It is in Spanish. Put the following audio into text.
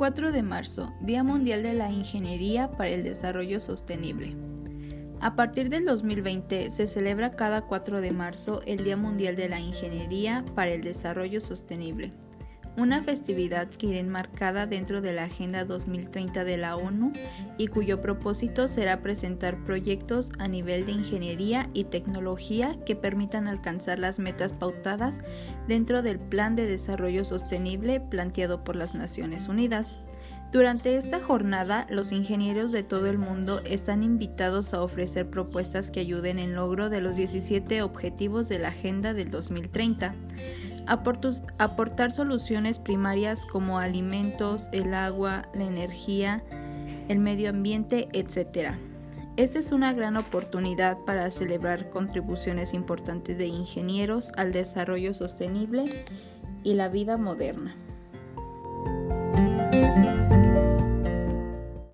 4 de marzo, Día Mundial de la Ingeniería para el Desarrollo Sostenible. A partir del 2020 se celebra cada 4 de marzo el Día Mundial de la Ingeniería para el Desarrollo Sostenible una festividad que irá enmarcada dentro de la Agenda 2030 de la ONU y cuyo propósito será presentar proyectos a nivel de ingeniería y tecnología que permitan alcanzar las metas pautadas dentro del Plan de Desarrollo Sostenible planteado por las Naciones Unidas. Durante esta jornada, los ingenieros de todo el mundo están invitados a ofrecer propuestas que ayuden en logro de los 17 objetivos de la Agenda del 2030 aportar soluciones primarias como alimentos, el agua, la energía, el medio ambiente, etc. Esta es una gran oportunidad para celebrar contribuciones importantes de ingenieros al desarrollo sostenible y la vida moderna.